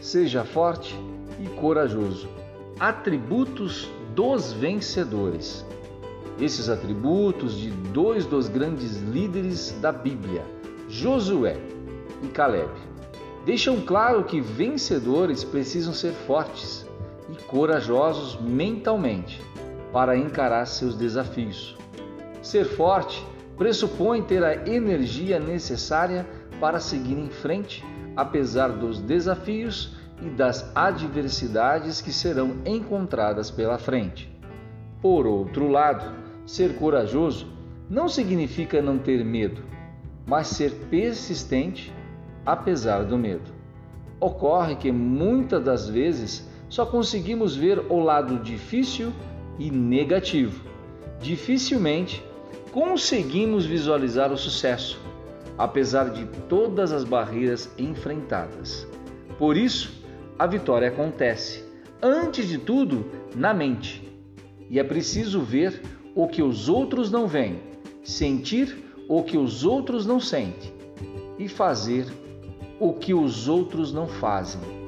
seja forte e corajoso. Atributos dos vencedores. Esses atributos de dois dos grandes líderes da Bíblia, Josué e Caleb, deixam claro que vencedores precisam ser fortes e corajosos mentalmente para encarar seus desafios. Ser forte pressupõe ter a energia necessária para seguir em frente, apesar dos desafios e das adversidades que serão encontradas pela frente. Por outro lado, ser corajoso não significa não ter medo, mas ser persistente apesar do medo. Ocorre que muitas das vezes só conseguimos ver o lado difícil e negativo. Dificilmente conseguimos visualizar o sucesso, apesar de todas as barreiras enfrentadas. Por isso, a vitória acontece, antes de tudo, na mente. E é preciso ver o que os outros não veem, sentir o que os outros não sentem e fazer o que os outros não fazem.